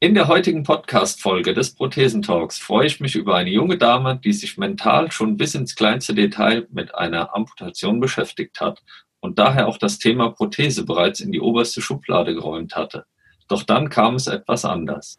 In der heutigen Podcast-Folge des Prothesentalks freue ich mich über eine junge Dame, die sich mental schon bis ins kleinste Detail mit einer Amputation beschäftigt hat und daher auch das Thema Prothese bereits in die oberste Schublade geräumt hatte. Doch dann kam es etwas anders.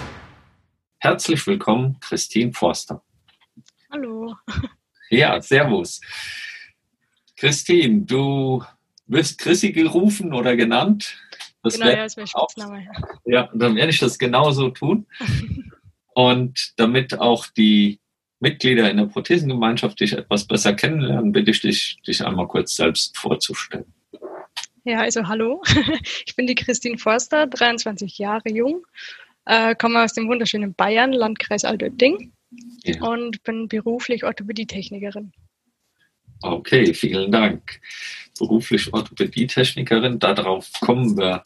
Herzlich willkommen, Christine Forster. Hallo. Ja, servus. Christine, du wirst Chrissy gerufen oder genannt. Das genau, ja, das wäre Spitzname. Ja, dann werde ich das genauso tun. Und damit auch die Mitglieder in der Prothesengemeinschaft dich etwas besser kennenlernen, bitte ich dich, dich einmal kurz selbst vorzustellen. Ja, also hallo. Ich bin die Christine Forster, 23 Jahre jung äh, komme aus dem wunderschönen Bayern, Landkreis Altötting ja. und bin beruflich Orthopädietechnikerin. Okay, vielen Dank. Beruflich Orthopädietechnikerin, darauf kommen wir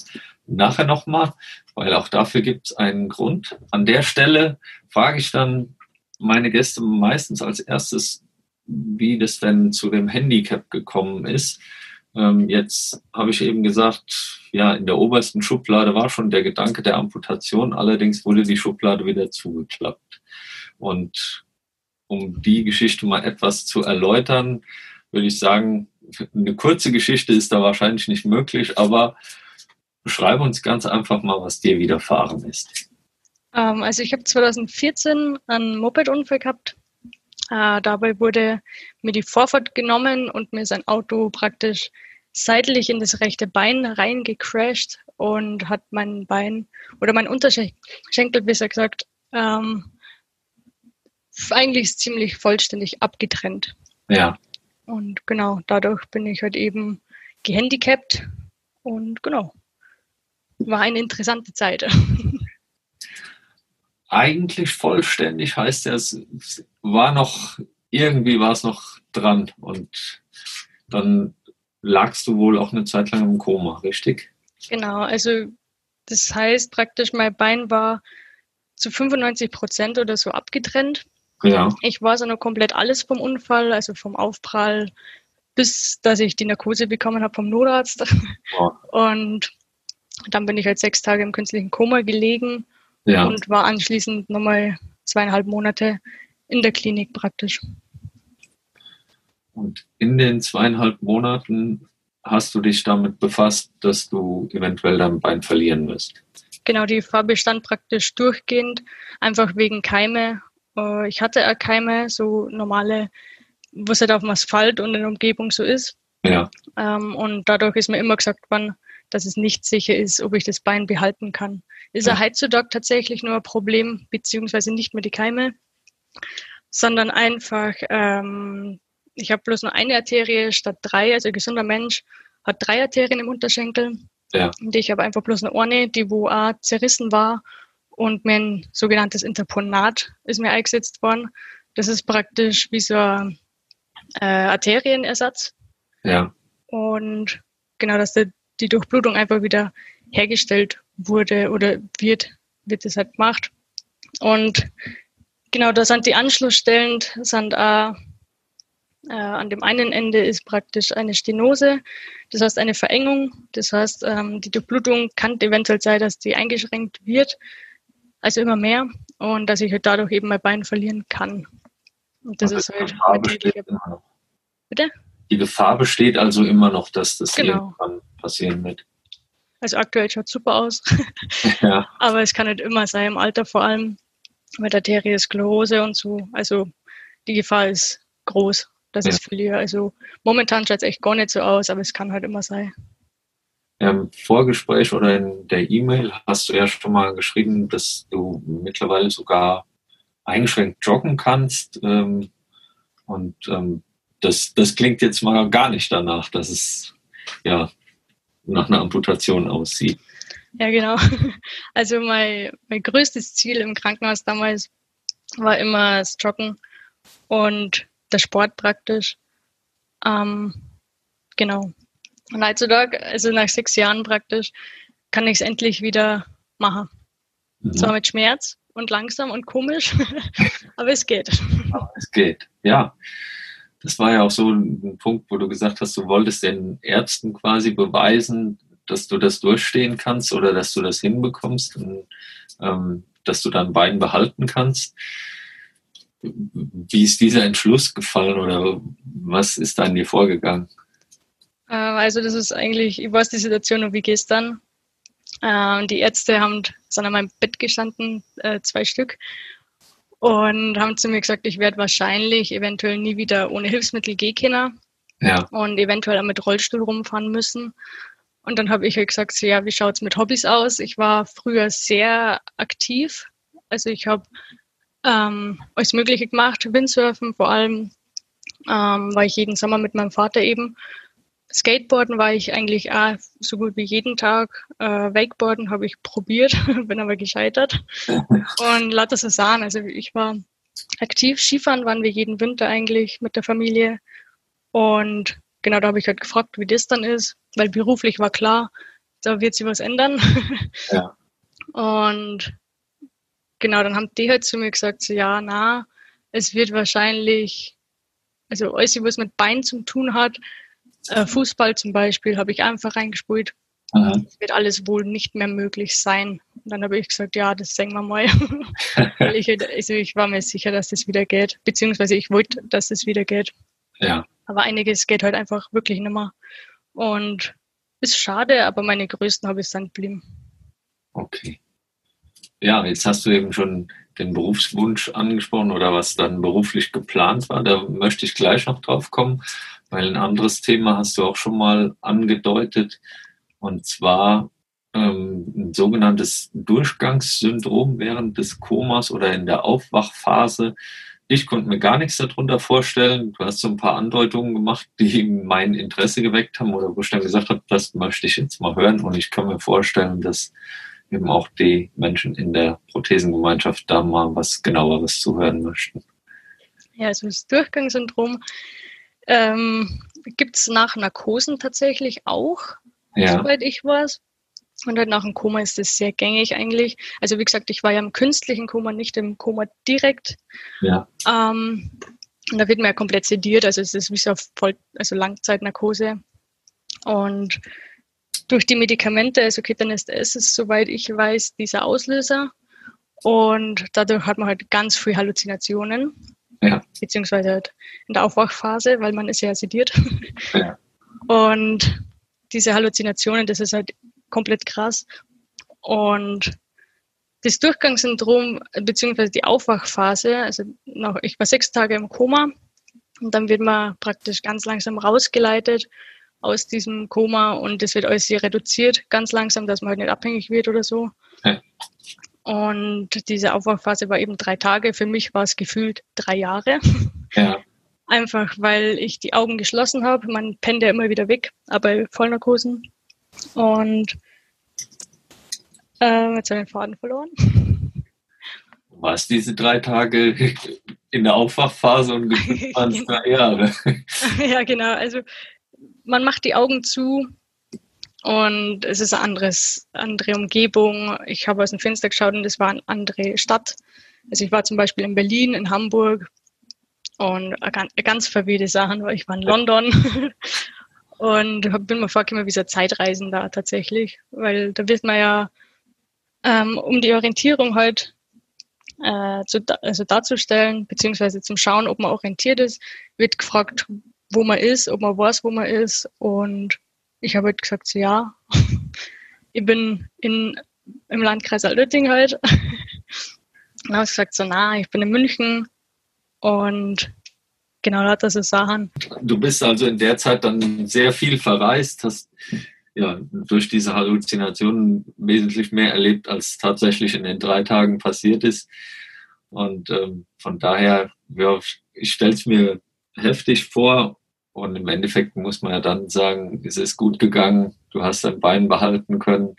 nachher nochmal, weil auch dafür gibt es einen Grund. An der Stelle frage ich dann meine Gäste meistens als erstes, wie das denn zu dem Handicap gekommen ist. Ähm, jetzt habe ich eben gesagt, ja, in der obersten Schublade war schon der Gedanke der Amputation, allerdings wurde die Schublade wieder zugeklappt. Und um die Geschichte mal etwas zu erläutern, würde ich sagen, eine kurze Geschichte ist da wahrscheinlich nicht möglich, aber beschreibe uns ganz einfach mal, was dir widerfahren ist. Ähm, also ich habe 2014 einen Mopedunfall gehabt. Äh, dabei wurde mir die Vorfahrt genommen und mir sein Auto praktisch seitlich in das rechte Bein reingecrashed und hat mein Bein oder mein Unterschenkel, besser gesagt, ähm, eigentlich ziemlich vollständig abgetrennt. Ja. Und genau, dadurch bin ich halt eben gehandicapt und genau, war eine interessante Zeit. Eigentlich vollständig heißt ja, es war noch, irgendwie war es noch dran und dann lagst du wohl auch eine Zeit lang im Koma, richtig? Genau, also das heißt praktisch, mein Bein war zu 95 Prozent oder so abgetrennt. Ja. Ich war so noch komplett alles vom Unfall, also vom Aufprall bis, dass ich die Narkose bekommen habe vom Notarzt. Ja. Und dann bin ich halt sechs Tage im künstlichen Koma gelegen ja. und war anschließend nochmal zweieinhalb Monate in der Klinik praktisch. Und in den zweieinhalb Monaten hast du dich damit befasst, dass du eventuell dein Bein verlieren wirst. Genau, die Gefahr bestand praktisch durchgehend, einfach wegen Keime. Äh, ich hatte auch Keime, so normale, was halt auf dem Asphalt und in der Umgebung so ist. Ja. Ähm, und dadurch ist mir immer gesagt worden, dass es nicht sicher ist, ob ich das Bein behalten kann. Ist ja. heutzutage tatsächlich nur ein Problem, beziehungsweise nicht mehr die Keime, sondern einfach ähm, ich habe bloß nur eine Arterie statt drei. Also ein gesunder Mensch hat drei Arterien im Unterschenkel. Ja. Und ich habe einfach bloß eine Orne, die wo auch zerrissen war und mir ein sogenanntes Interponat ist mir eingesetzt worden. Das ist praktisch wie so ein äh, Arterienersatz. Ja. Und genau, dass die, die Durchblutung einfach wieder hergestellt wurde oder wird, wird das halt gemacht. Und genau, da sind die Anschlussstellen, sind auch äh, an dem einen Ende ist praktisch eine Stenose, das heißt eine Verengung. Das heißt, ähm, die Durchblutung kann eventuell sein, dass die eingeschränkt wird, also immer mehr, und dass ich halt dadurch eben mein Bein verlieren kann. Und das, ist halt Bitte? Die Gefahr besteht also immer noch, dass das genau. irgendwann passieren wird. Also aktuell schaut es super aus. ja. Aber es kann nicht immer sein, im Alter vor allem mit Arteriosklerose und so. Also die Gefahr ist groß dass ja. ich verliere. Also momentan schaut es echt gar nicht so aus, aber es kann halt immer sein. Im Vorgespräch oder in der E-Mail hast du ja schon mal geschrieben, dass du mittlerweile sogar eingeschränkt joggen kannst. Ähm, und ähm, das, das klingt jetzt mal gar nicht danach, dass es ja nach einer Amputation aussieht. Ja, genau. Also mein, mein größtes Ziel im Krankenhaus damals war immer das Joggen und der Sport praktisch. Ähm, genau. Und heutzutage, also nach sechs Jahren praktisch, kann ich es endlich wieder machen. Mhm. Zwar mit Schmerz und langsam und komisch, aber es geht. Aber es geht, ja. Das war ja auch so ein Punkt, wo du gesagt hast, du wolltest den Ärzten quasi beweisen, dass du das durchstehen kannst oder dass du das hinbekommst und ähm, dass du dein Bein behalten kannst. Wie ist dieser Entschluss gefallen oder was ist da in dir vorgegangen? Äh, also das ist eigentlich, ich weiß die Situation noch wie gestern. Äh, die Ärzte haben, sind an meinem Bett gestanden, äh, zwei Stück, und haben zu mir gesagt, ich werde wahrscheinlich eventuell nie wieder ohne Hilfsmittel gehen können ja. und eventuell auch mit Rollstuhl rumfahren müssen. Und dann habe ich halt gesagt, so, ja, wie schaut es mit Hobbys aus? Ich war früher sehr aktiv. Also ich habe ähm, alles Mögliche gemacht, Windsurfen vor allem, ähm, war ich jeden Sommer mit meinem Vater eben. Skateboarden war ich eigentlich auch so gut wie jeden Tag. Äh, Wakeboarden habe ich probiert, bin aber gescheitert. Und lauter so Sachen. Also ich war aktiv. Skifahren waren wir jeden Winter eigentlich mit der Familie. Und genau da habe ich halt gefragt, wie das dann ist, weil beruflich war klar, da wird sich was ändern. Ja. Und genau, dann haben die halt zu mir gesagt, so ja, na, es wird wahrscheinlich, also alles, was mit Bein zu tun hat, äh, Fußball zum Beispiel, habe ich einfach reingespult. Es wird alles wohl nicht mehr möglich sein. Und dann habe ich gesagt, ja, das sehen wir mal. ich, also ich war mir sicher, dass das wieder geht. Beziehungsweise ich wollte, dass es das wieder geht. Ja. Aber einiges geht halt einfach wirklich nicht mehr. Und ist schade, aber meine größten Hobbys sind geblieben. Okay. Ja, jetzt hast du eben schon den Berufswunsch angesprochen oder was dann beruflich geplant war. Da möchte ich gleich noch drauf kommen, weil ein anderes Thema hast du auch schon mal angedeutet. Und zwar ähm, ein sogenanntes Durchgangssyndrom während des Komas oder in der Aufwachphase. Ich konnte mir gar nichts darunter vorstellen. Du hast so ein paar Andeutungen gemacht, die mein Interesse geweckt haben oder wo ich dann gesagt habe, das möchte ich jetzt mal hören. Und ich kann mir vorstellen, dass eben auch die Menschen in der Prothesengemeinschaft da mal was genaueres zuhören möchten. Ja, also das Durchgangssyndrom ähm, gibt es nach Narkosen tatsächlich auch, ja. soweit ich weiß. Und halt nach dem Koma ist das sehr gängig eigentlich. Also wie gesagt, ich war ja im künstlichen Koma, nicht im Koma direkt. Ja. Ähm, und da wird man ja komplett sediert, also es ist wie so voll, also Langzeitnarkose. Und durch die Medikamente, also Ketanes ist es, soweit ich weiß, dieser Auslöser. Und dadurch hat man halt ganz viel Halluzinationen. Ja. Beziehungsweise halt in der Aufwachphase, weil man ist ja sediert. Ja. Und diese Halluzinationen, das ist halt komplett krass. Und das Durchgangssyndrom, beziehungsweise die Aufwachphase, also noch, ich war sechs Tage im Koma und dann wird man praktisch ganz langsam rausgeleitet aus diesem Koma und das wird alles sehr reduziert, ganz langsam, dass man halt nicht abhängig wird oder so. Ja. Und diese Aufwachphase war eben drei Tage. Für mich war es gefühlt drei Jahre. Ja. Einfach weil ich die Augen geschlossen habe. Man pennt ja immer wieder weg, aber Vollnarkosen. Und äh, jetzt habe ich den Faden verloren. War es diese drei Tage in der Aufwachphase und gefühlt waren es drei Jahre? ja, genau. Also man macht die Augen zu und es ist eine anderes, andere Umgebung. Ich habe aus dem Fenster geschaut und es war eine andere Stadt. Also ich war zum Beispiel in Berlin, in Hamburg und ganz, ganz verwirrte Sachen. Ich war in London Und bin mir vorgekommen wie so Zeitreisen da tatsächlich, weil da wird man ja, ähm, um die Orientierung halt äh, zu, also darzustellen, beziehungsweise zum Schauen, ob man orientiert ist, wird gefragt, wo man ist, ob man weiß, wo man ist. Und ich habe halt gesagt, so, ja, ich bin in, im Landkreis Altötting halt. Und habe gesagt, so, na, ich bin in München und genau das so Sachen. Du bist also in der Zeit dann sehr viel verreist, hast ja durch diese Halluzinationen wesentlich mehr erlebt, als tatsächlich in den drei Tagen passiert ist. Und ähm, von daher, ja, ich stelle es mir heftig vor. Und im Endeffekt muss man ja dann sagen, es ist gut gegangen, du hast dein Bein behalten können.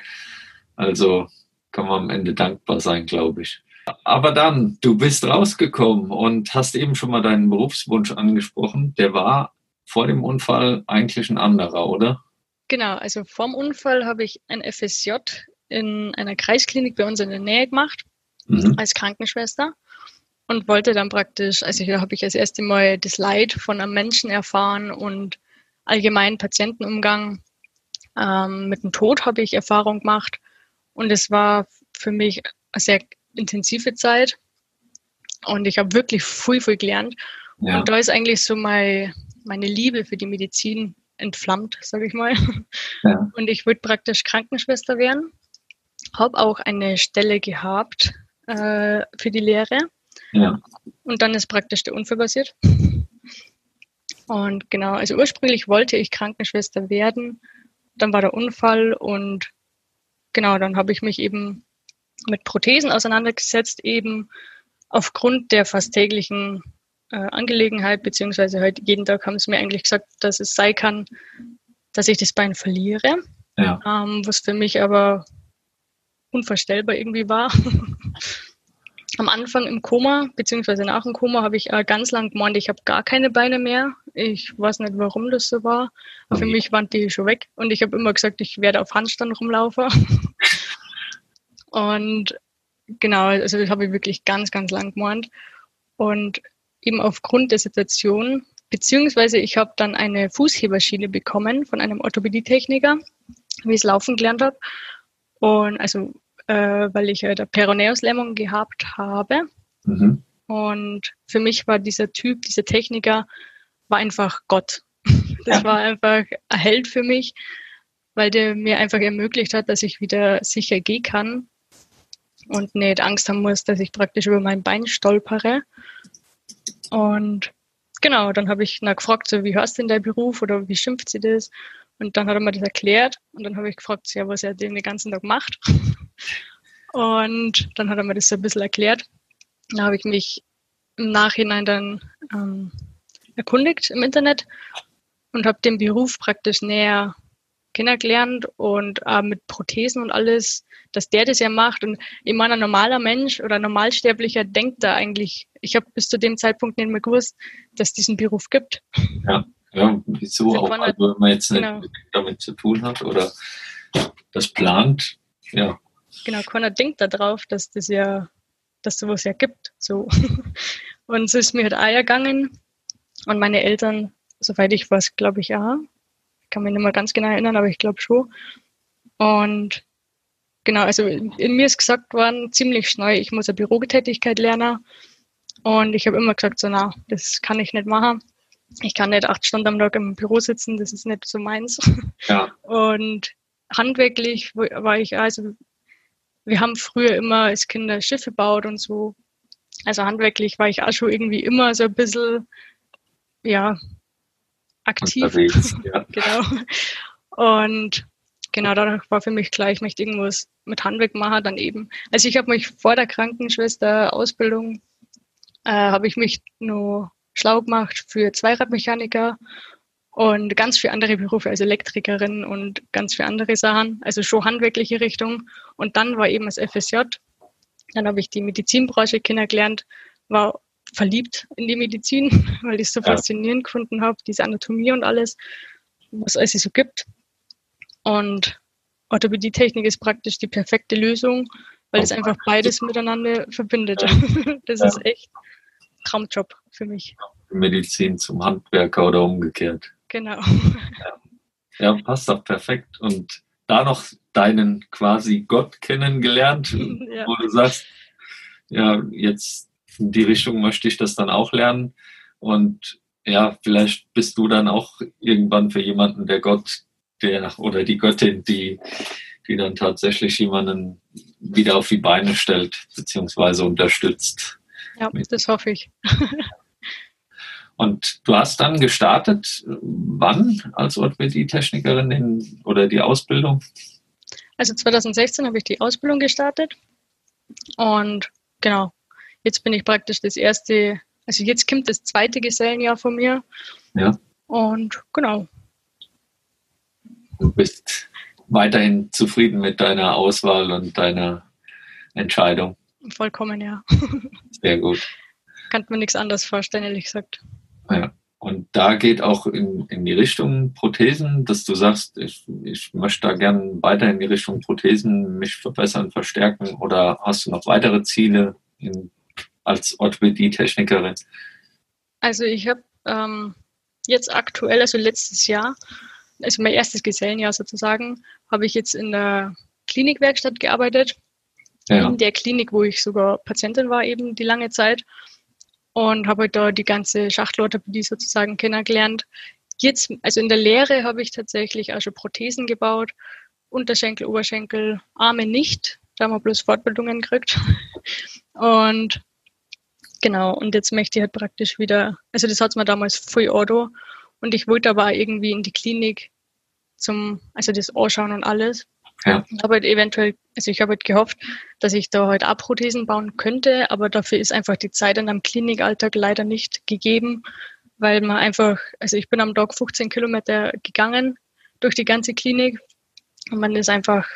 Also kann man am Ende dankbar sein, glaube ich. Aber dann, du bist rausgekommen und hast eben schon mal deinen Berufswunsch angesprochen. Der war vor dem Unfall eigentlich ein anderer, oder? Genau, also vorm Unfall habe ich ein FSJ in einer Kreisklinik bei uns in der Nähe gemacht, mhm. als Krankenschwester und wollte dann praktisch, also hier habe ich das erste Mal das Leid von einem Menschen erfahren und allgemeinen Patientenumgang. Ähm, mit dem Tod habe ich Erfahrung gemacht und es war für mich eine sehr intensive Zeit und ich habe wirklich viel, viel gelernt. Ja. Und da ist eigentlich so mein, meine Liebe für die Medizin entflammt, sage ich mal. Ja. Und ich wollte praktisch Krankenschwester werden. Habe auch eine Stelle gehabt äh, für die Lehre. Ja. Und dann ist praktisch der Unfall passiert. Und genau, also ursprünglich wollte ich Krankenschwester werden. Dann war der Unfall und genau, dann habe ich mich eben mit Prothesen auseinandergesetzt, eben aufgrund der fast täglichen äh, Angelegenheit, beziehungsweise halt jeden Tag haben sie mir eigentlich gesagt, dass es sein kann, dass ich das Bein verliere. Ja. Ähm, was für mich aber unvorstellbar irgendwie war. Am Anfang im Koma, beziehungsweise nach dem Koma, habe ich äh, ganz lang gemeint, ich habe gar keine Beine mehr. Ich weiß nicht, warum das so war. Okay. Für mich waren die schon weg. Und ich habe immer gesagt, ich werde auf Handstand rumlaufen. Und genau, also das habe ich wirklich ganz, ganz lang gemeint. Und eben aufgrund der Situation, beziehungsweise ich habe dann eine Fußheberschiene bekommen von einem Orthopädietechniker, wie ich es laufen gelernt habe. Und also, äh, weil ich halt eine Peroneuslähmung gehabt habe. Mhm. Und für mich war dieser Typ, dieser Techniker, war einfach Gott. Das ja. war einfach ein Held für mich, weil der mir einfach ermöglicht hat, dass ich wieder sicher gehen kann und nicht Angst haben muss, dass ich praktisch über mein Bein stolpere. Und genau, dann habe ich nach gefragt, so, wie hörst du denn dein Beruf oder wie schimpft sie das? Und dann hat er mir das erklärt und dann habe ich gefragt, ja, was er den ganzen Tag macht. Und dann hat er mir das so ein bisschen erklärt. Da habe ich mich im Nachhinein dann ähm, erkundigt im Internet und habe den Beruf praktisch näher kennengelernt und äh, mit Prothesen und alles, dass der das ja macht. Und ich meine, ein normaler Mensch oder ein Normalsterblicher denkt da eigentlich, ich habe bis zu dem Zeitpunkt nicht mehr gewusst, dass es diesen Beruf gibt. Ja, ja wieso auch, also, wenn man jetzt nicht genau. damit zu tun hat oder das plant, ja. Genau, keiner denkt darauf, dass das ja, dass sowas ja gibt. So. Und so ist mir halt auch ergangen. Und meine Eltern, soweit ich weiß, glaube ich auch, kann mich nicht mehr ganz genau erinnern, aber ich glaube schon. Und genau, also in, mir ist gesagt worden, ziemlich schnell, ich muss eine Bürotätigkeit lernen. Und ich habe immer gesagt, so, na, das kann ich nicht machen. Ich kann nicht acht Stunden am Tag im Büro sitzen, das ist nicht so meins. Ja. Und handwerklich war ich, also, wir haben früher immer als Kinder Schiffe gebaut und so. Also handwerklich war ich auch schon irgendwie immer so ein bisschen, ja, aktiv. Ja. genau. Und genau dadurch war für mich klar, ich möchte irgendwas mit Handwerk machen, dann eben. Also ich habe mich vor der Krankenschwester-Ausbildung, äh, habe ich mich nur schlau gemacht für Zweiradmechaniker und ganz viele andere Berufe, also Elektrikerin und ganz viele andere Sachen, also schon handwerkliche Richtung. Und dann war eben das FSJ. Dann habe ich die Medizinbranche kennengelernt, war verliebt in die Medizin, weil ich es so ja. faszinierend gefunden habe, diese Anatomie und alles, was es so gibt. Und Orthopädietechnik ist praktisch die perfekte Lösung, weil es einfach beides miteinander verbindet. Das ist echt Traumjob für mich. Medizin zum Handwerker oder umgekehrt. Genau. Ja. passt doch perfekt. Und da noch deinen quasi Gott kennengelernt, ja. wo du sagst, ja, jetzt in die Richtung möchte ich das dann auch lernen. Und ja, vielleicht bist du dann auch irgendwann für jemanden der Gott, der oder die Göttin, die, die dann tatsächlich jemanden wieder auf die Beine stellt, beziehungsweise unterstützt. Ja, das hoffe ich. Und du hast dann gestartet, wann als Orthopädie-Technikerin oder die Ausbildung? Also 2016 habe ich die Ausbildung gestartet und genau, Jetzt bin ich praktisch das erste, also jetzt kommt das zweite Gesellenjahr von mir. Ja. Und genau. Du bist weiterhin zufrieden mit deiner Auswahl und deiner Entscheidung. Vollkommen, ja. Sehr gut. Kann mir nichts anderes vorstellen, ehrlich gesagt. Ja. Und da geht auch in, in die Richtung Prothesen, dass du sagst, ich, ich möchte da gerne weiter in die Richtung Prothesen mich verbessern, verstärken oder hast du noch weitere Ziele in, als Orthopädie-Technikerin? Also ich habe ähm, jetzt aktuell, also letztes Jahr, also mein erstes Gesellenjahr sozusagen, habe ich jetzt in der Klinikwerkstatt gearbeitet. Ja. In der Klinik, wo ich sogar Patientin war, eben die lange Zeit. Und habe halt da die ganze Schachtelorthopädie sozusagen kennengelernt. Jetzt, also in der Lehre habe ich tatsächlich auch schon Prothesen gebaut. Unterschenkel, Oberschenkel, Arme nicht. Da haben wir bloß Fortbildungen gekriegt. Und genau, und jetzt möchte ich halt praktisch wieder, also das hat es mir damals voll Auto. Und ich wollte aber auch irgendwie in die Klinik zum, also das Anschauen und alles. Ja. Ich habe halt eventuell, also ich habe halt gehofft, dass ich da halt auch Prothesen bauen könnte, aber dafür ist einfach die Zeit in einem Klinikalltag leider nicht gegeben, weil man einfach, also ich bin am Tag 15 Kilometer gegangen durch die ganze Klinik und man ist einfach,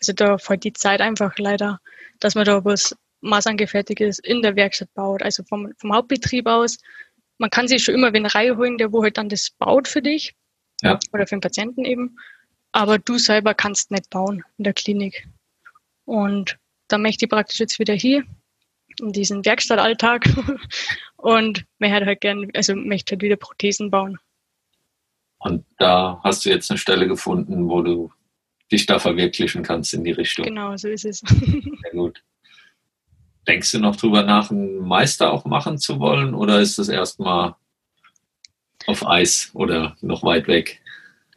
also da fällt die Zeit einfach leider, dass man da was Maßangefertigtes in der Werkstatt baut, also vom, vom Hauptbetrieb aus. Man kann sich schon immer wen reinholen, der wo halt dann das baut für dich ja. oder für den Patienten eben aber du selber kannst nicht bauen in der Klinik. Und da möchte ich praktisch jetzt wieder hier in diesen Werkstattalltag und möchte halt gern, also möchte halt wieder Prothesen bauen. Und da hast du jetzt eine Stelle gefunden, wo du dich da verwirklichen kannst in die Richtung. Genau, so ist es. Sehr gut. Denkst du noch drüber nach, einen Meister auch machen zu wollen oder ist das erstmal auf Eis oder noch weit weg?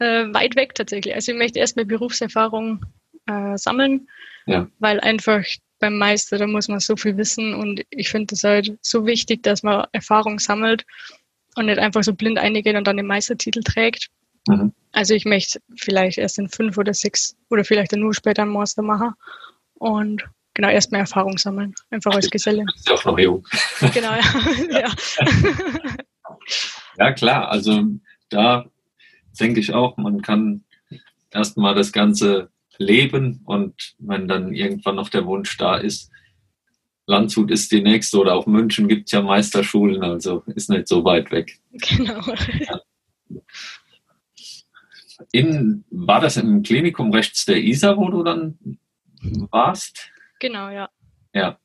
Äh, weit weg tatsächlich. Also ich möchte erstmal Berufserfahrung äh, sammeln, ja. weil einfach beim Meister, da muss man so viel wissen und ich finde es halt so wichtig, dass man Erfahrung sammelt und nicht einfach so blind eingeht und dann den Meistertitel trägt. Mhm. Also ich möchte vielleicht erst in fünf oder sechs oder vielleicht nur später einen Master machen und genau erstmal Erfahrung sammeln, einfach als Geselle. Ist ja auch noch jung. Genau, ja. ja. ja klar, also da denke ich auch, man kann erstmal das Ganze leben und wenn dann irgendwann noch der Wunsch da ist, Landshut ist die nächste oder auch München gibt es ja Meisterschulen, also ist nicht so weit weg. Genau. Ja. In, war das im Klinikum rechts der ISA, wo du dann warst? Genau, ja. Ja.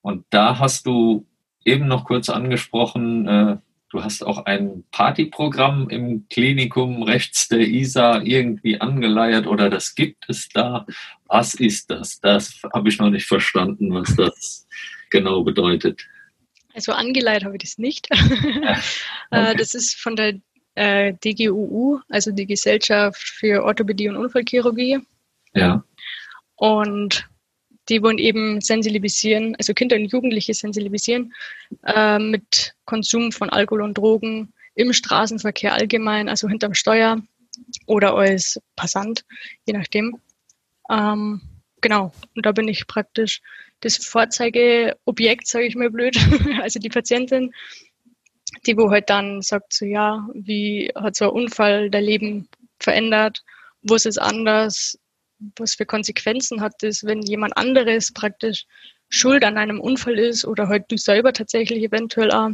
Und da hast du eben noch kurz angesprochen, äh, Du hast auch ein Partyprogramm im Klinikum rechts der ISA irgendwie angeleiert oder das gibt es da. Was ist das? Das habe ich noch nicht verstanden, was das genau bedeutet. Also angeleiert habe ich das nicht. Äh, okay. Das ist von der äh, DGUU, also die Gesellschaft für Orthopädie und Unfallchirurgie. Ja. Und die wollen eben sensibilisieren, also Kinder und Jugendliche sensibilisieren äh, mit Konsum von Alkohol und Drogen im Straßenverkehr allgemein, also hinterm Steuer oder als Passant, je nachdem. Ähm, genau, und da bin ich praktisch das Vorzeigeobjekt, sage ich mal blöd, also die Patientin, die wo halt dann sagt so, ja, wie hat so ein Unfall dein Leben verändert, wo ist es anders, was für Konsequenzen hat das, wenn jemand anderes praktisch schuld an einem Unfall ist oder halt du selber tatsächlich eventuell auch.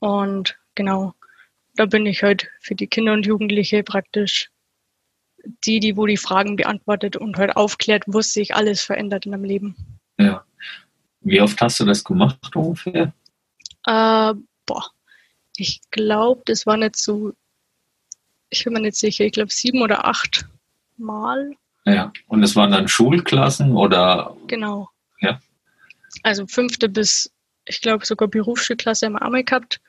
Und genau, da bin ich halt für die Kinder und Jugendliche praktisch die, die wo die Fragen beantwortet und halt aufklärt, was sich alles verändert in deinem Leben. Ja. Wie oft hast du das gemacht ungefähr? Äh, boah, ich glaube, das war nicht so, ich bin mir nicht sicher, ich glaube sieben oder acht Mal. Ja, und es waren dann Schulklassen oder? Genau. Ja. Also fünfte bis, ich glaube sogar Berufsschulklasse haben wir einmal gehabt.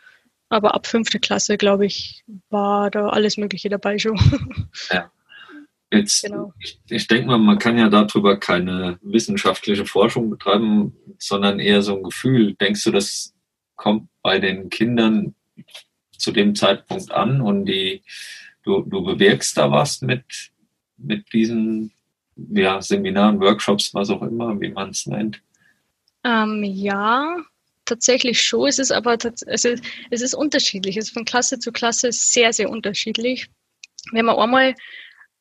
Aber ab fünfte Klasse, glaube ich, war da alles Mögliche dabei schon. Ja. Jetzt, genau. ich, ich denke mal, man kann ja darüber keine wissenschaftliche Forschung betreiben, sondern eher so ein Gefühl. Denkst du, das kommt bei den Kindern zu dem Zeitpunkt an und die, du, du bewirkst da was mit, mit diesen ja, Seminaren, Workshops, was auch immer, wie man es nennt? Ähm, ja, tatsächlich schon. Es ist aber also es ist unterschiedlich. Es ist von Klasse zu Klasse sehr, sehr unterschiedlich. Wenn man einmal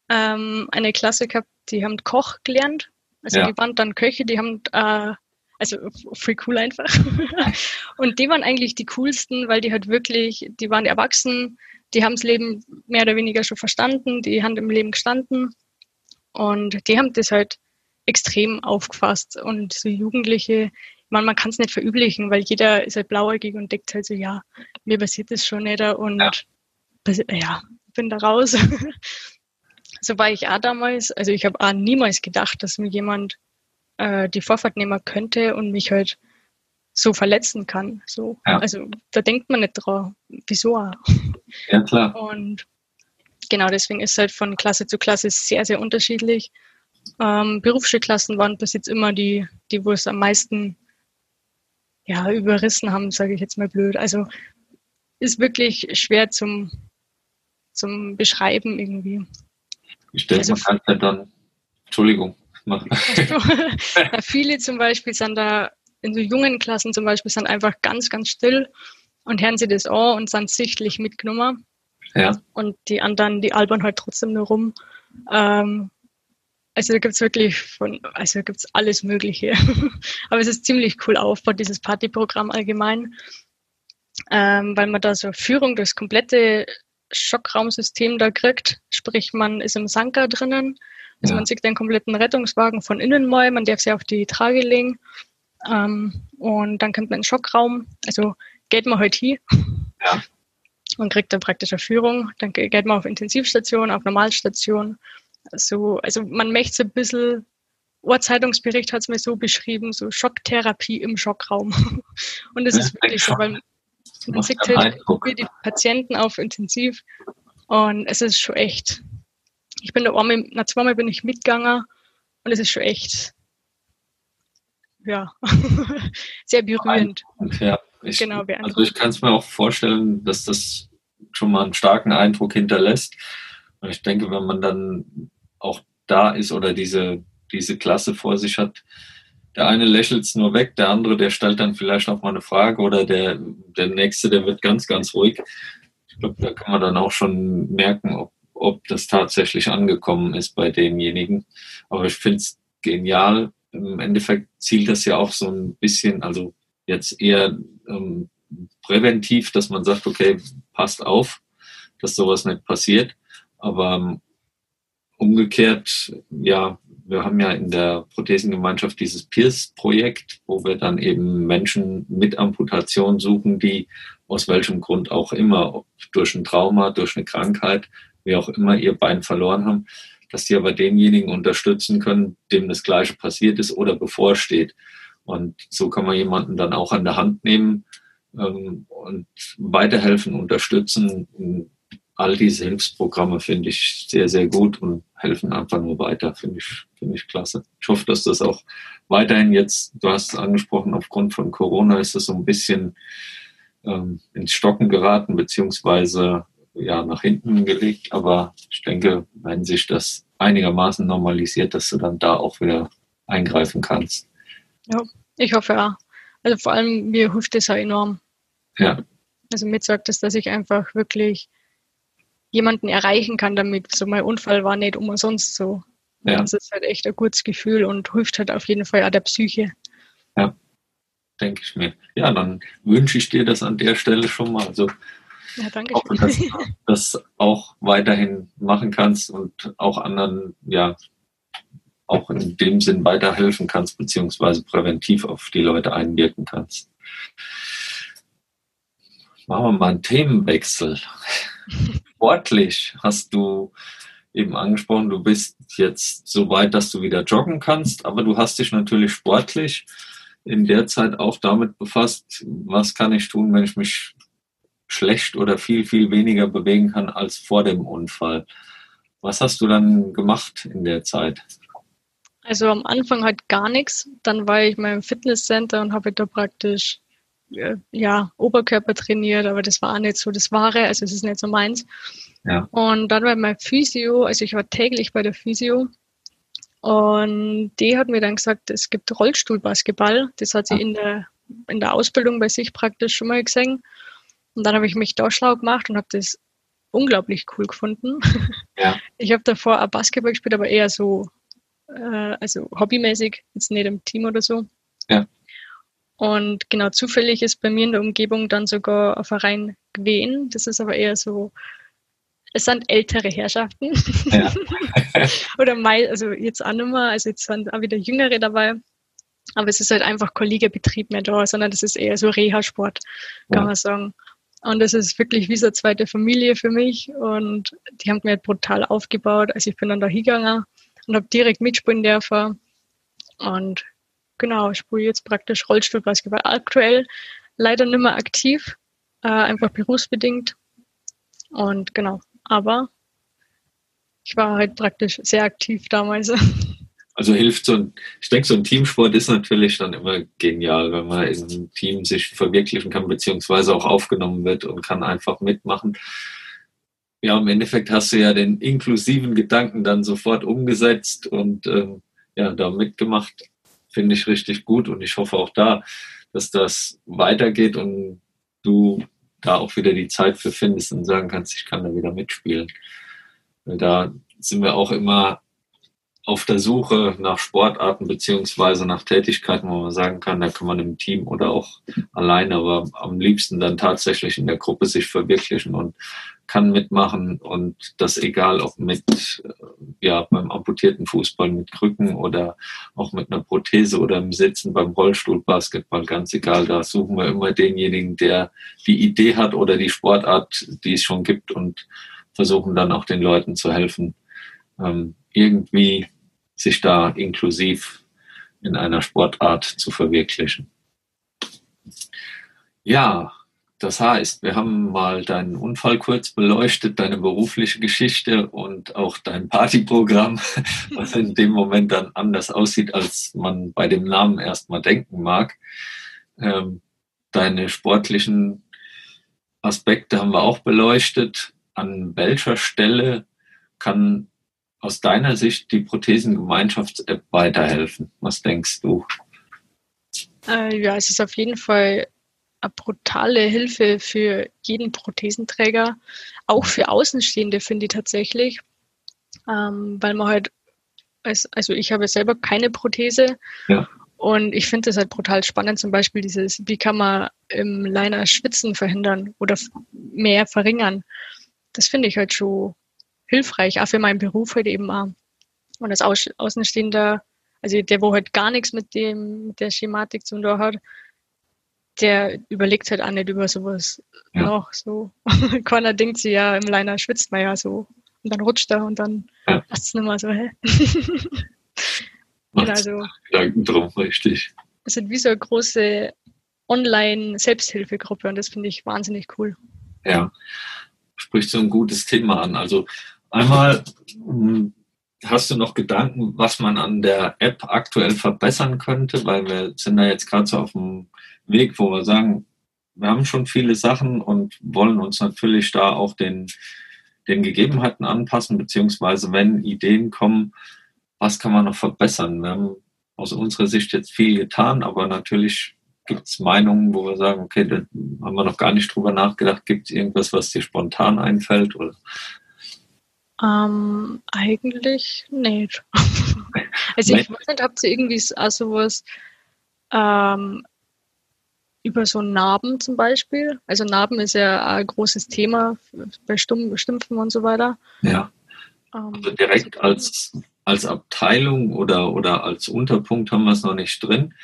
ähm, eine Klasse gehabt, die haben Koch gelernt. Also Ja. die waren dann Köche, die haben äh, also free cool einfach. und die waren eigentlich die coolsten, weil die halt wirklich, die waren erwachsen, die haben das Leben mehr oder weniger schon verstanden, die haben im Leben gestanden und die haben das halt extrem aufgefasst. Und so Jugendliche, man, man kann es nicht verüblichen, weil jeder ist halt blauäugig und denkt halt so, ja, mir passiert das schon nicht und Ja. ja, bin da raus. so war ich auch damals. Also ich habe auch niemals gedacht, dass mir jemand äh, die Vorfahrt nehmen könnte und mich halt so verletzen kann. So. Ja. Also da denkt man nicht drauf. Wieso auch? Ja, klar. Und genau deswegen ist es halt von Klasse zu Klasse sehr, sehr unterschiedlich. Ähm, Berufsschulklassen waren bis jetzt immer die, die wo es am meisten ja, überrissen haben, sage ich jetzt mal blöd. Also ist wirklich schwer zum, zum Beschreiben irgendwie. Ich denke, Also- man kann ja dann, Entschuldigung, machen. Na, viele zum Beispiel sind da in so jungen Klassen zum Beispiel sind einfach ganz, ganz still und hören sie das an und sind sichtlich mitgenommen. Ja, Und die anderen, die albern halt trotzdem nur rum. Ähm, also da gibt's wirklich von, also da gibt's alles Mögliche. Aber es ist ziemlich cool aufgebaut, dieses Partyprogramm allgemein. Ähm, weil man da so Führung durchs komplette Schockraumsystem da kriegt. Sprich, man ist im Sanker drinnen. Also Ja. man sieht den kompletten Rettungswagen von innen mal, man darf sie auf die Trage legen. Ähm, und dann kommt man in den Schockraum. Also geht man halt hin. Ja. Man kriegt dann praktisch eine Führung. Dann ge- geht man auf Intensivstation, auf Normalstation. So, also man möchte ein bisschen, Ohrzeitungsbericht hat es mir so beschrieben, so Schocktherapie im Schockraum. Und das Ja, ist wirklich so, weil man sieht halt die Patienten auf Intensiv und es ist schon echt. Ich bin da einmal, na, zweimal bin ich mitgegangen und es ist schon echt, ja, sehr berührend. Ja, ich, Genau, also ich kann es mir auch vorstellen, dass das schon mal einen starken Eindruck hinterlässt. Und ich denke, wenn man dann auch da ist oder diese, diese Klasse vor sich hat, der eine lächelt es nur weg, der andere, der stellt dann vielleicht auch mal eine Frage oder der, der nächste, der wird ganz, ganz ruhig. Ich glaube, da kann man dann auch schon merken, ob, ob das tatsächlich angekommen ist bei denjenigen. Aber ich finde es genial. Im Endeffekt zielt das ja auch so ein bisschen, also jetzt eher ähm, präventiv, dass man sagt, okay, passt auf, dass sowas nicht passiert. Aber ähm, umgekehrt, ja, wir haben ja in der Prothesengemeinschaft dieses PIRS-Projekt, wo wir dann eben Menschen mit Amputation suchen, die aus welchem Grund auch immer, durch ein Trauma, durch eine Krankheit, wie auch immer, ihr Bein verloren haben, dass die aber denjenigen unterstützen können, dem das Gleiche passiert ist oder bevorsteht. Und so kann man jemanden dann auch an der Hand nehmen ähm, und weiterhelfen, unterstützen. All diese Hilfsprogramme finde ich sehr, sehr gut und helfen einfach nur weiter, finde ich, finde ich klasse. Ich hoffe, dass das auch weiterhin jetzt, du hast es angesprochen, aufgrund von Corona ist es so ein bisschen ähm, ins Stocken geraten, beziehungsweise ja, nach hinten gelegt. Aber ich denke, wenn sich das einigermaßen normalisiert, dass du dann da auch wieder eingreifen kannst. Ich hoffe auch. Also vor allem mir hilft das auch enorm. Ja, Also mir sagt es, dass ich einfach wirklich jemanden erreichen kann damit. So mein Unfall war nicht umsonst so. Ja. Das ist halt echt ein gutes Gefühl und hilft halt auf jeden Fall auch der Psyche. denke ich mir. Ja, dann wünsche ich dir das an der Stelle schon mal. Also Ja, danke. hoffe, dass du das auch weiterhin machen kannst und auch anderen, ja, auch in dem Sinn weiterhelfen kannst, beziehungsweise präventiv auf die Leute einwirken kannst. Machen wir mal einen Themenwechsel. Sportlich hast du eben angesprochen, du bist jetzt so weit, dass du wieder joggen kannst, aber du hast dich natürlich sportlich in der Zeit auch damit befasst, was kann ich tun, wenn ich mich schlecht oder viel, viel weniger bewegen kann als vor dem Unfall. Was hast du dann gemacht in der Zeit? Also am Anfang halt gar nichts. Dann war ich mal im Fitnesscenter und habe da praktisch äh, ja, Oberkörper trainiert, aber das war auch nicht so das Wahre, also es ist nicht so meins. Ja. Und dann war mein Physio, also ich war täglich bei der Physio und die hat mir dann gesagt, es gibt Rollstuhlbasketball. Das hat sie in der, in der Ausbildung bei sich praktisch schon mal gesehen. Und dann habe ich mich da schlau gemacht und habe das unglaublich cool gefunden. Ja. Ich habe davor auch Basketball gespielt, aber eher so, äh, also hobbymäßig, jetzt nicht im Team oder so. Ja. Und genau zufällig ist bei mir in der Umgebung dann sogar ein Verein gewesen. Das ist aber eher so, es sind ältere Herrschaften. Ja. oder mal, also jetzt auch nicht mehr, also jetzt sind auch wieder Jüngere dabei. Aber es ist halt einfach kein Ligabetrieb mehr da, sondern das ist eher so Reha-Sport, kann Ja. man sagen. Und das ist wirklich wie so eine zweite Familie für mich. Und die haben mir halt brutal aufgebaut. Also ich bin dann da hingegangen und habe direkt mitspielen dürfen. Und genau, ich spiele jetzt praktisch Rollstuhlbasketball. Aktuell leider nicht mehr aktiv, äh, einfach berufsbedingt. Und genau, aber ich war halt praktisch sehr aktiv damals. Also hilft so ein, ich denke, so ein Teamsport ist natürlich dann immer genial, wenn man in einem Team sich verwirklichen kann, beziehungsweise auch aufgenommen wird und kann einfach mitmachen. Ja, im Endeffekt hast du ja den inklusiven Gedanken dann sofort umgesetzt und ähm, ja, da mitgemacht. Finde ich richtig gut und ich hoffe auch da, dass das weitergeht und du da auch wieder die Zeit für findest und sagen kannst, ich kann da wieder mitspielen. Da sind wir auch immer auf der Suche nach Sportarten beziehungsweise nach Tätigkeiten, wo man sagen kann, da kann man im Team oder auch alleine, aber am liebsten dann tatsächlich in der Gruppe sich verwirklichen und kann mitmachen und das egal ob mit äh, ja beim amputierten Fußball mit Krücken oder auch mit einer Prothese oder im Sitzen beim Rollstuhlbasketball, ganz egal, da suchen wir immer denjenigen, der die Idee hat oder die Sportart, die es schon gibt und versuchen dann auch den Leuten zu helfen, ähm, irgendwie sich da inklusiv in einer Sportart zu verwirklichen. Ja, das heißt, wir haben mal deinen Unfall kurz beleuchtet, deine berufliche Geschichte und auch dein Partyprogramm, was in dem Moment dann anders aussieht, als man bei dem Namen erstmal denken mag. Ähm, deine sportlichen Aspekte haben wir auch beleuchtet. An welcher Stelle kann aus deiner Sicht die Prothesengemeinschafts-App weiterhelfen? Was denkst du? Äh, ja, es ist auf jeden Fall eine brutale Hilfe für jeden Prothesenträger, auch für Außenstehende, finde ich tatsächlich, ähm, weil man halt, als, also ich habe selber keine Prothese Ja. und ich finde das halt brutal spannend, zum Beispiel dieses, wie kann man im Liner Schwitzen verhindern oder mehr verringern. Das finde ich halt schon hilfreich, auch für meinen Beruf halt eben auch. Und als Außenstehender, also der, wo halt gar nichts mit dem, mit der Schematik zu tun hat, der überlegt halt auch nicht über sowas Ja. noch so. Keiner denkt sich ja, im Liner schwitzt man ja so. Und dann rutscht er und dann Ja. passt es nicht mehr so, hä? Also Gedanken drum, richtig. es sind wie so eine große Online-Selbsthilfegruppe und das finde ich wahnsinnig cool. Ja, spricht so ein gutes Thema an. Also einmal mh, hast du noch Gedanken, was man an der App aktuell verbessern könnte, weil wir sind da jetzt gerade so auf dem Weg, wo wir sagen, wir haben schon viele Sachen und wollen uns natürlich da auch den, den Gegebenheiten anpassen, beziehungsweise wenn Ideen kommen, was kann man noch verbessern? Wir haben aus unserer Sicht jetzt viel getan, aber natürlich gibt es Meinungen, wo wir sagen, okay, da haben wir noch gar nicht drüber nachgedacht. Gibt es irgendwas, was dir spontan einfällt? Oder? Ähm, eigentlich nicht. also ich weiß nicht, habt ihr irgendwie auch sowas ähm, über so Narben zum Beispiel? Also Narben ist ja ein großes Thema bei Stumm Stümpfen und so weiter. Ja, Ähm, also direkt als, als Abteilung oder, oder als Unterpunkt haben wir es noch nicht drin.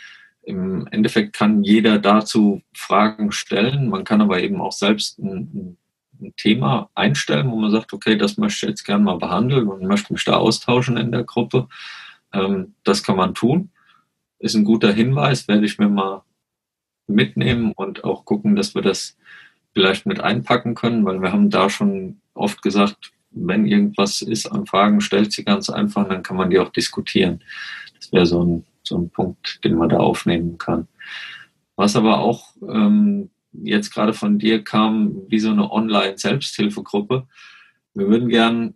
Im Endeffekt kann jeder dazu Fragen stellen. Man kann aber eben auch selbst ein, ein Thema einstellen, wo man sagt, okay, das möchte ich jetzt gerne mal behandeln und möchte mich da austauschen in der Gruppe. Ähm, das kann man tun. Ist ein guter Hinweis, werde ich mir mal mitnehmen und auch gucken, dass wir das vielleicht mit einpacken können, weil wir haben da schon oft gesagt, wenn irgendwas ist an Fragen, stellt sie ganz einfach, dann kann man die auch diskutieren. Das wäre so ein, so ein Punkt, den man da aufnehmen kann. Was aber auch ähm, jetzt gerade von dir kam, wie so eine Online-Selbsthilfegruppe. Wir würden gern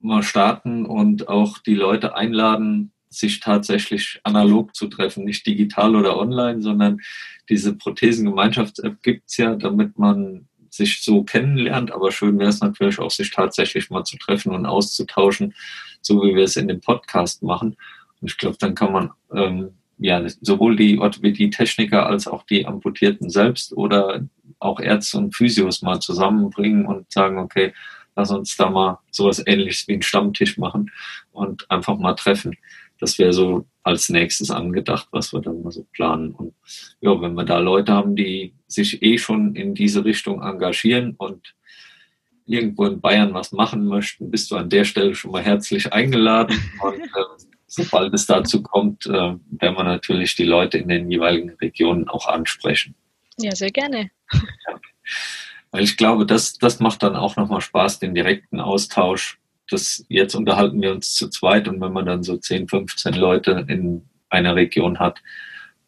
mal starten und auch die Leute einladen, sich tatsächlich analog zu treffen, nicht digital oder online, sondern diese Prothesengemeinschafts-App gibt's ja, damit man sich so kennenlernt, aber schön wäre es natürlich auch, sich tatsächlich mal zu treffen und auszutauschen, so wie wir es in dem Podcast machen. Und ich glaube, dann kann man ähm, ja sowohl die Orthopädie-Techniker als auch die Amputierten selbst oder auch Ärzte und Physios mal zusammenbringen und sagen, okay, lass uns da mal sowas ähnliches wie einen Stammtisch machen und einfach mal treffen. Das wäre so als nächstes angedacht, was wir dann mal so planen. Und ja, wenn wir da Leute haben, die sich eh schon in diese Richtung engagieren und irgendwo in Bayern was machen möchten, bist du an der Stelle schon mal herzlich eingeladen. Und äh, sobald es dazu kommt, äh, werden wir natürlich die Leute in den jeweiligen Regionen auch ansprechen. Ja, sehr gerne. Ja. Weil ich glaube, das, das macht dann auch nochmal Spaß, den direkten Austausch. Das, jetzt unterhalten wir uns zu zweit und wenn man dann so 10, 15 Leute in einer Region hat,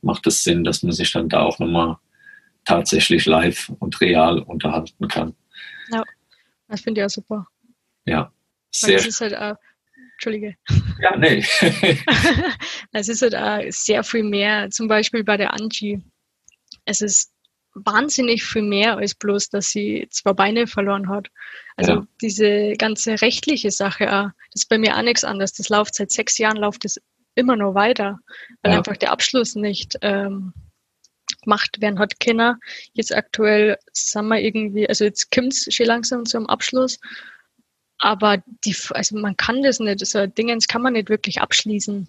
macht es Sinn, dass man sich dann da auch nochmal tatsächlich live und real unterhalten kann. Ja, das finde ich auch super. Ja, sehr. Das ist halt auch, Entschuldige. Ja, nee. es ist halt auch sehr viel mehr, zum Beispiel bei der Angie. Es ist wahnsinnig viel mehr als bloß, dass sie zwei Beine verloren hat. Also ja. diese ganze rechtliche Sache, auch, das ist bei mir auch nichts anderes. Das läuft seit sechs Jahren, läuft es immer noch weiter, weil ja. einfach der Abschluss nicht ähm, gemacht werden hat Kinder. Jetzt aktuell sind wir irgendwie, also jetzt kommt es schon langsam zum Abschluss, aber die, also man kann das nicht, so Dingens kann man nicht wirklich abschließen.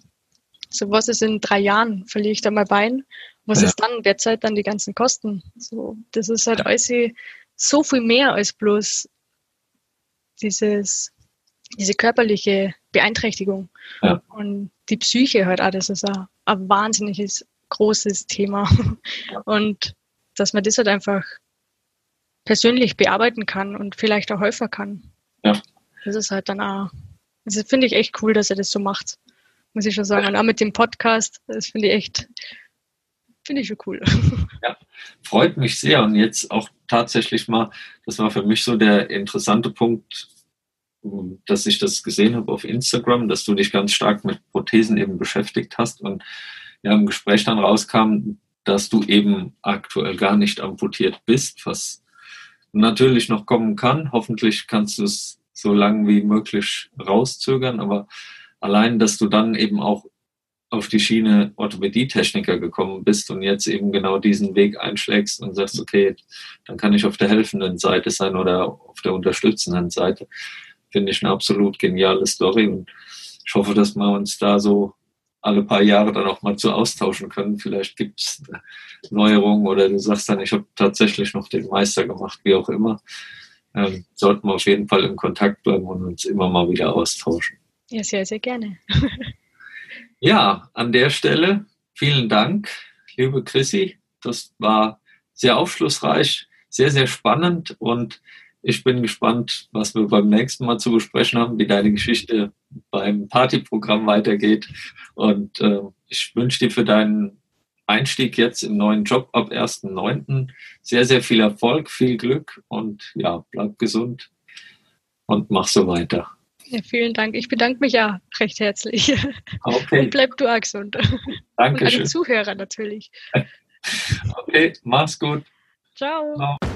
So was ist in drei Jahren, verliere ich da mal Bein was ja. ist dann? Wer zahlt dann die ganzen Kosten? So, das ist halt alles so viel mehr als bloß dieses, diese körperliche Beeinträchtigung. Ja. Und die Psyche halt auch, das ist ein, ein wahnsinniges großes Thema. Und dass man das halt einfach persönlich bearbeiten kann und vielleicht auch helfen kann. Ja. Das ist halt dann auch, das finde ich echt cool, dass er das so macht. Muss ich schon sagen. Und auch mit dem Podcast, das finde ich echt Finde ich schon cool. Ja, freut mich sehr. Und jetzt auch tatsächlich mal, das war für mich so der interessante Punkt, dass ich das gesehen habe auf Instagram, dass du dich ganz stark mit Prothesen eben beschäftigt hast und ja im Gespräch dann rauskam, dass du eben aktuell gar nicht amputiert bist, was natürlich noch kommen kann. Hoffentlich kannst du es so lange wie möglich rauszögern, aber allein, dass du dann eben auch auf die Schiene Orthopädietechniker gekommen bist und jetzt eben genau diesen Weg einschlägst und sagst, okay, dann kann ich auf der helfenden Seite sein oder auf der unterstützenden Seite, finde ich eine absolut geniale Story und ich hoffe, dass wir uns da so alle paar Jahre dann auch mal zu austauschen können. Vielleicht gibt es Neuerungen oder du sagst dann, ich habe tatsächlich noch den Meister gemacht, wie auch immer. Ähm, sollten wir auf jeden Fall im Kontakt bleiben und uns immer mal wieder austauschen. Ja, sehr, sehr gerne. Ja, an der Stelle vielen Dank, liebe Chrissy. Das war sehr aufschlussreich, sehr, sehr spannend und ich bin gespannt, was wir beim nächsten Mal zu besprechen haben, wie deine Geschichte beim Partyprogramm weitergeht. Und äh, ich wünsche dir für deinen Einstieg jetzt im neuen Job ab 1.9. sehr, sehr viel Erfolg, viel Glück und ja, bleib gesund und mach so weiter. Ja, vielen Dank. Ich bedanke mich ja recht herzlich. Okay. Und bleib du auch gesund. Danke. Und alle Zuhörer natürlich. Okay, mach's gut. Ciao. Ciao.